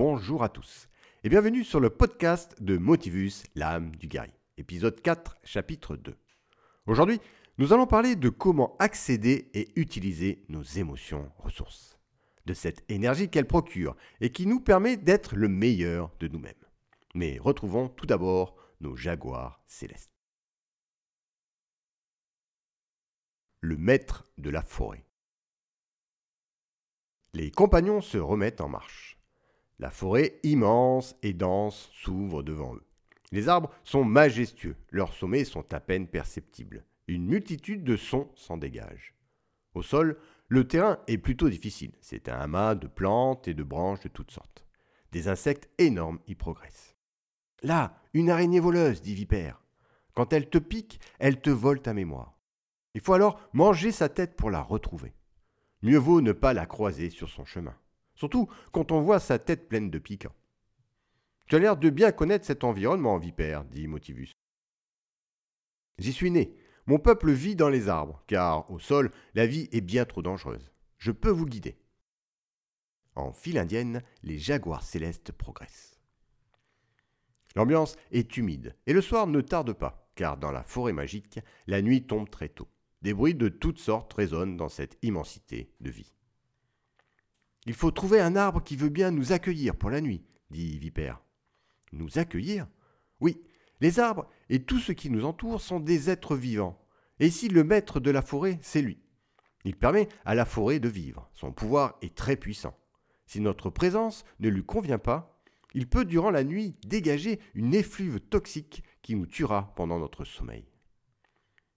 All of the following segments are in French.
bonjour à tous et bienvenue sur le podcast de Motivus, l'âme du guerrier, épisode 4, chapitre 2. Aujourd'hui, nous allons parler de comment accéder et utiliser nos émotions ressources, de cette énergie qu'elles procurent et qui nous permet d'être le meilleur de nous-mêmes. Mais retrouvons tout d'abord nos jaguars célestes. Le maître de la forêt. Les compagnons se remettent en marche. La forêt immense et dense s'ouvre devant eux. Les arbres sont majestueux, leurs sommets sont à peine perceptibles. Une multitude de sons s'en dégagent. Au sol, le terrain est plutôt difficile. C'est un amas de plantes et de branches de toutes sortes. Des insectes énormes y progressent. Là, une araignée voleuse, dit Vipère. Quand elle te pique, elle te vole ta mémoire. Il faut alors manger sa tête pour la retrouver. Mieux vaut ne pas la croiser sur son chemin. Surtout quand on voit sa tête pleine de piquants. Tu as l'air de bien connaître cet environnement, vipère, dit Motivus. J'y suis né. Mon peuple vit dans les arbres, car au sol, la vie est bien trop dangereuse. Je peux vous guider. En file indienne, les jaguars célestes progressent. L'ambiance est humide, et le soir ne tarde pas, car dans la forêt magique, la nuit tombe très tôt. Des bruits de toutes sortes résonnent dans cette immensité de vie. Il faut trouver un arbre qui veut bien nous accueillir pour la nuit, dit Vipère. Nous accueillir? Oui, les arbres et tout ce qui nous entoure sont des êtres vivants. Et ici, le maître de la forêt, c'est lui? Il permet à la forêt de vivre. Son pouvoir est très puissant. Si notre présence ne lui convient pas, il peut durant la nuit dégager une effluve toxique qui nous tuera pendant notre sommeil.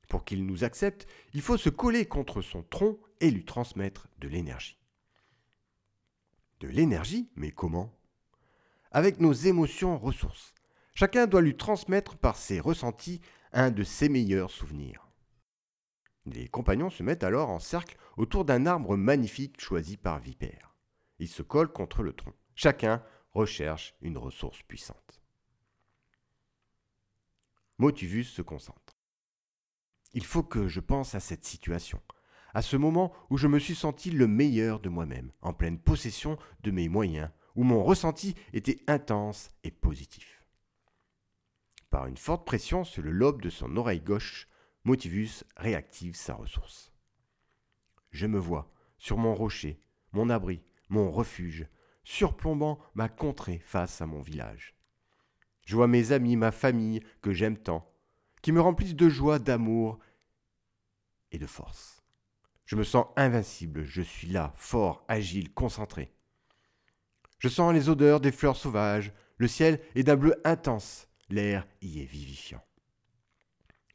Pour qu'il nous accepte, il faut se coller contre son tronc et lui transmettre de l'énergie. De l'énergie Mais comment? Avec nos émotions ressources. Chacun doit lui transmettre par ses ressentis un de ses meilleurs souvenirs. Les compagnons se mettent alors en cercle autour d'un arbre magnifique choisi par Vipère. Ils se collent contre le tronc. Chacun recherche une ressource puissante. Motivus se concentre. Il faut que je pense à cette situation, à ce moment où je me suis senti le meilleur de moi-même, en pleine possession de mes moyens, où mon ressenti était intense et positif. Par une forte pression sur le lobe de son oreille gauche, Motivus réactive sa ressource. Je me vois, sur mon rocher, mon abri, mon refuge, surplombant ma contrée face à mon village. Je vois mes amis, ma famille, que j'aime tant, qui me remplissent de joie, d'amour et de force. Je me sens invincible, je suis là, fort, agile, concentré. Je sens les odeurs des fleurs sauvages, le ciel est d'un bleu intense, l'air y est vivifiant.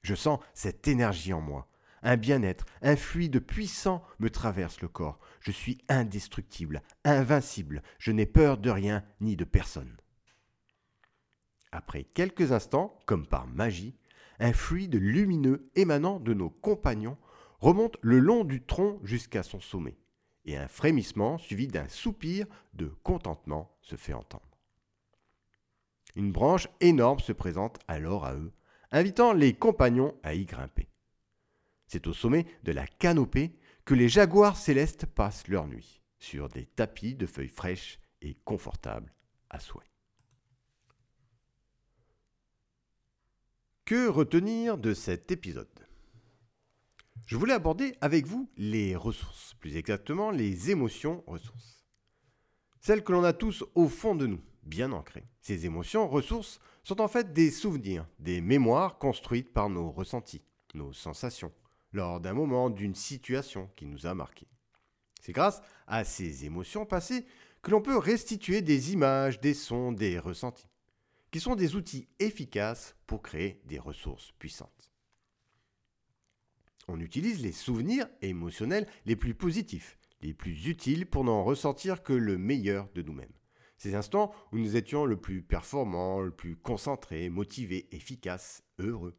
Je sens cette énergie en moi, un bien-être, un fluide puissant me traverse le corps. Je suis indestructible, invincible, je n'ai peur de rien ni de personne. Après quelques instants, comme par magie, un fluide lumineux émanant de nos compagnons remonte le long du tronc jusqu'à son sommet, et un frémissement suivi d'un soupir de contentement se fait entendre. Une branche énorme se présente alors à eux, invitant les compagnons à y grimper. C'est au sommet de la canopée que les jaguars célestes passent leur nuit, sur des tapis de feuilles fraîches et confortables à souhait. Que retenir de cet épisode? Je voulais aborder avec vous les ressources, plus exactement les émotions ressources. Celles que l'on a tous au fond de nous, bien ancrées. Ces émotions ressources sont en fait des souvenirs, des mémoires construites par nos ressentis, nos sensations, lors d'un moment, d'une situation qui nous a marqués. C'est grâce à ces émotions passées que l'on peut restituer des images, des sons, des ressentis qui sont des outils efficaces pour créer des ressources puissantes. On utilise les souvenirs émotionnels les plus positifs, les plus utiles pour n'en ressentir que le meilleur de nous-mêmes. Ces instants où nous étions le plus performants, le plus concentrés, motivés, efficaces, heureux.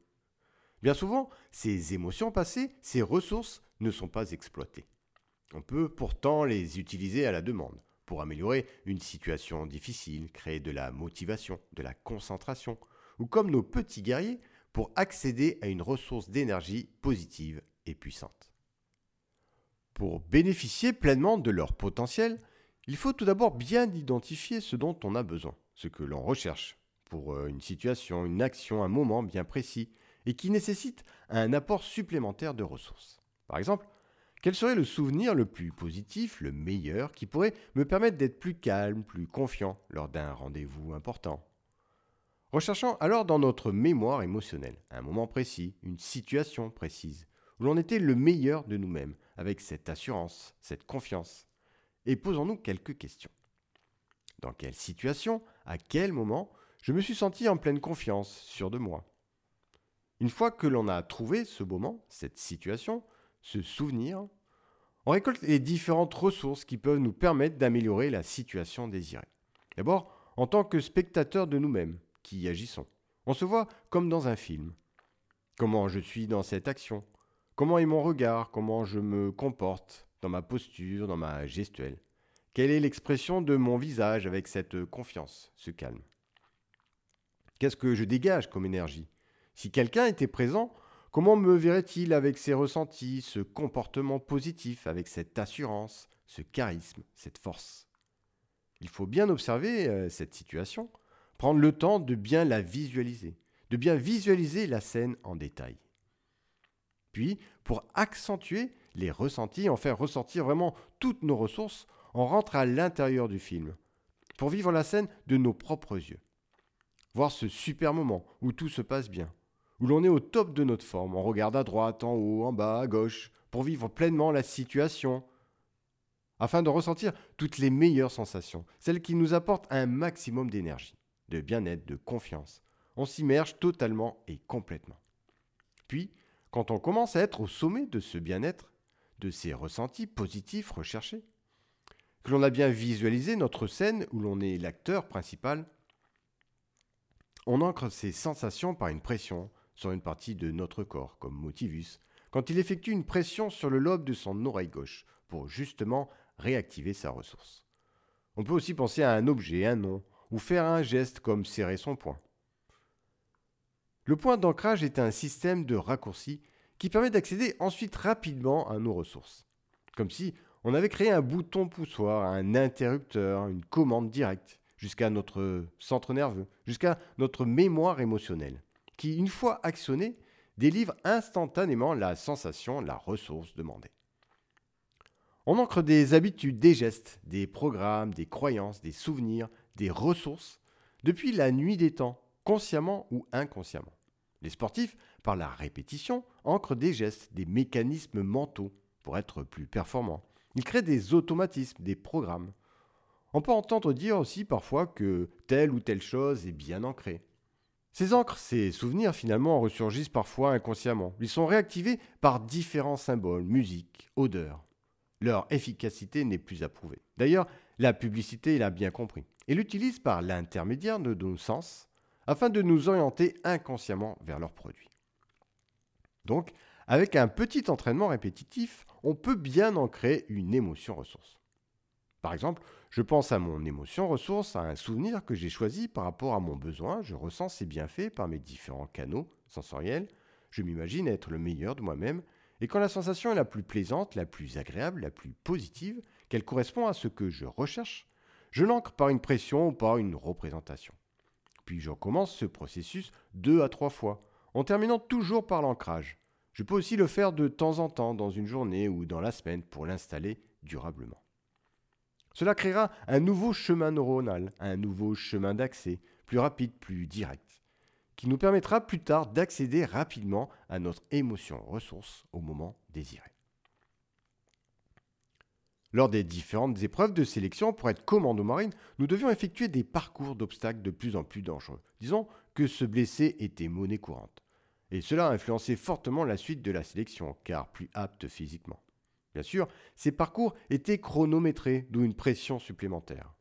Bien souvent, ces émotions passées, ces ressources ne sont pas exploitées. On peut pourtant les utiliser à la demande pour améliorer une situation difficile, créer de la motivation, de la concentration, ou comme nos petits guerriers, pour accéder à une ressource d'énergie positive et puissante. Pour bénéficier pleinement de leur potentiel, Il faut tout d'abord bien identifier ce dont on a besoin, ce que l'on recherche pour euh, une situation, une action, un moment bien précis, et qui nécessite un apport supplémentaire de ressources. Par exemple, quel serait le souvenir le plus positif, le meilleur, qui pourrait me permettre d'être plus calme, plus confiant lors d'un rendez-vous important? Recherchons alors dans notre mémoire émotionnelle un moment précis, une situation précise, où l'on était le meilleur de nous-mêmes, avec cette assurance, cette confiance. Et posons-nous quelques questions. Dans quelle situation, à quel moment, je me suis senti en pleine confiance, sûr de moi? Une fois que l'on a trouvé ce moment, cette situation, ce souvenir, on récolte les différentes ressources qui peuvent nous permettre d'améliorer la situation désirée. D'abord, en tant que spectateur de nous-mêmes qui agissons. On se voit comme dans un film. Comment je suis dans cette action? Comment est mon regard? Comment je me comporte dans ma posture, dans ma gestuelle? Quelle est l'expression de mon visage avec cette confiance, ce calme? Qu'est-ce que je dégage comme énergie? Si quelqu'un était présent, Comment me verrait-il avec ses ressentis, ce comportement positif, avec cette assurance, ce charisme, cette force? Il faut bien observer euh, cette situation, prendre le temps de bien la visualiser, de bien visualiser la scène en détail. Puis, pour accentuer les ressentis, en faire ressortir vraiment toutes nos ressources, on rentre à l'intérieur du film, pour vivre la scène de nos propres yeux. Voir ce super moment où tout se passe bien, où l'on est au top de notre forme. On regarde à droite, en haut, en bas, à gauche, pour vivre pleinement la situation, afin de ressentir toutes les meilleures sensations, celles qui nous apportent un maximum d'énergie, de bien-être, de confiance. On s'immerge totalement et complètement. Puis, quand on commence à être au sommet de ce bien-être, de ces ressentis positifs recherchés, que l'on a bien visualisé notre scène où l'on est l'acteur principal, on ancre ces sensations par une pression, sur une partie de notre corps, comme motivus, quand il effectue une pression sur le lobe de son oreille gauche, pour justement réactiver sa ressource. On peut aussi penser à un objet, un nom, ou faire un geste comme serrer son poing. Le point d'ancrage est un système de raccourci qui permet d'accéder ensuite rapidement à nos ressources. Comme si on avait créé un bouton poussoir, un interrupteur, une commande directe, jusqu'à notre centre nerveux, jusqu'à notre mémoire émotionnelle qui, une fois actionné, délivre instantanément la sensation, la ressource demandée. On ancre des habitudes, des gestes, des programmes, des croyances, des souvenirs, des ressources depuis la nuit des temps, consciemment ou inconsciemment. Les sportifs, par la répétition, ancrent des gestes, des mécanismes mentaux pour être plus performants. Ils créent des automatismes, des programmes. On peut entendre dire aussi parfois que telle ou telle chose est bien ancrée. Ces encres, ces souvenirs finalement ressurgissent parfois inconsciemment. Ils sont réactivés par différents symboles, musique, odeurs. Leur efficacité n'est plus approuvée. D'ailleurs, la publicité l'a bien compris et l'utilise par l'intermédiaire de nos sens afin de nous orienter inconsciemment vers leurs produits. Donc, avec un petit entraînement répétitif, on peut bien ancrer une émotion ressource. Par exemple, je pense à mon émotion ressource, à un souvenir que j'ai choisi par rapport à mon besoin, je ressens ses bienfaits par mes différents canaux sensoriels, je m'imagine être le meilleur de moi-même, et quand la sensation est la plus plaisante, la plus agréable, la plus positive, qu'elle correspond à ce que je recherche, je l'ancre par une pression ou par une représentation. Puis je recommence ce processus deux à trois fois, en terminant toujours par l'ancrage. Je peux aussi le faire de temps en temps dans une journée ou dans la semaine pour l'installer durablement. Cela créera un nouveau chemin neuronal, un nouveau chemin d'accès, plus rapide, plus direct, qui nous permettra plus tard d'accéder rapidement à notre émotion ressource au moment désiré. Lors des différentes épreuves de sélection pour être commando marine, nous devions effectuer des parcours d'obstacles de plus en plus dangereux. Disons que se blesser était monnaie courante. Et cela a influencé fortement la suite de la sélection, car plus apte physiquement. Bien sûr, ces parcours étaient chronométrés, d'où une pression supplémentaire.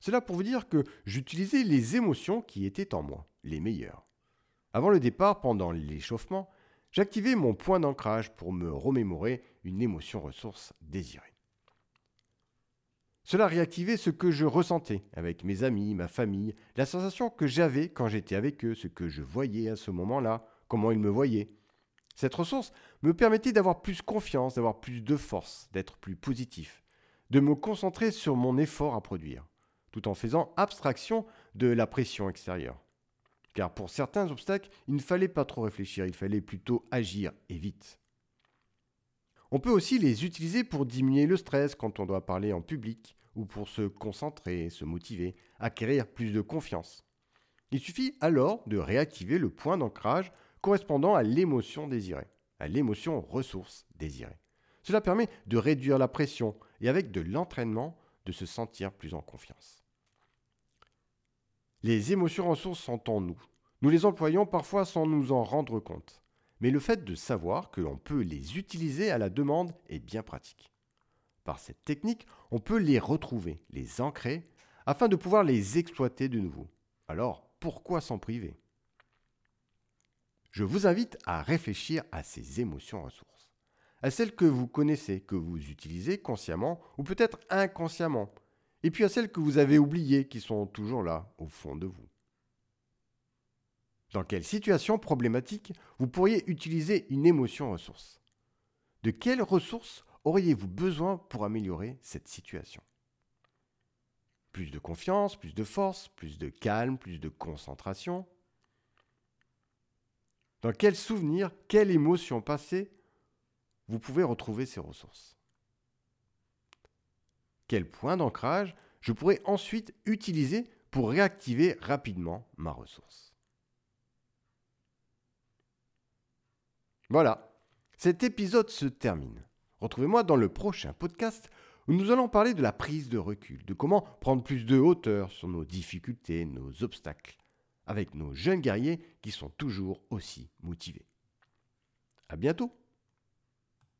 Cela pour vous dire que j'utilisais les émotions qui étaient en moi, les meilleures. Avant le départ, pendant l'échauffement, j'activais mon point d'ancrage pour me remémorer une émotion ressource désirée. Cela réactivait ce que je ressentais avec mes amis, ma famille, la sensation que j'avais quand j'étais avec eux, ce que je voyais à ce moment-là, comment ils me voyaient, cette ressource me permettait d'avoir plus confiance, d'avoir plus de force, d'être plus positif, de me concentrer sur mon effort à produire, tout en faisant abstraction de la pression extérieure. Car pour certains obstacles, il ne fallait pas trop réfléchir, il fallait plutôt agir et vite. On peut aussi les utiliser pour diminuer le stress quand on doit parler en public ou pour se concentrer, se motiver, acquérir plus de confiance. Il suffit alors de réactiver le point d'ancrage correspondant à l'émotion désirée, à l'émotion ressource désirée. Cela permet de réduire la pression et avec de l'entraînement de se sentir plus en confiance. Les émotions ressources sont en nous. Nous les employons parfois sans nous en rendre compte. Mais le fait de savoir que l'on peut les utiliser à la demande est bien pratique. Par cette technique, on peut les retrouver, les ancrer, afin de pouvoir les exploiter de nouveau. Alors, pourquoi s'en priver? Je vous invite à réfléchir à ces émotions ressources, à celles que vous connaissez, que vous utilisez consciemment ou peut-être inconsciemment, et puis à celles que vous avez oubliées qui sont toujours là, au fond de vous. Dans quelle situation problématique vous pourriez utiliser une émotion ressource? De quelles ressources auriez-vous besoin pour améliorer cette situation? Plus de confiance, plus de force, plus de calme, plus de concentration. Dans quel souvenir, quelle émotion passée vous pouvez retrouver ces ressources? Quel point d'ancrage je pourrais ensuite utiliser pour réactiver rapidement ma ressource? Voilà, cet épisode se termine. Retrouvez-moi dans le prochain podcast où nous allons parler de la prise de recul, de comment prendre plus de hauteur sur nos difficultés, nos obstacles, avec nos jeunes guerriers qui sont toujours aussi motivés. À bientôt!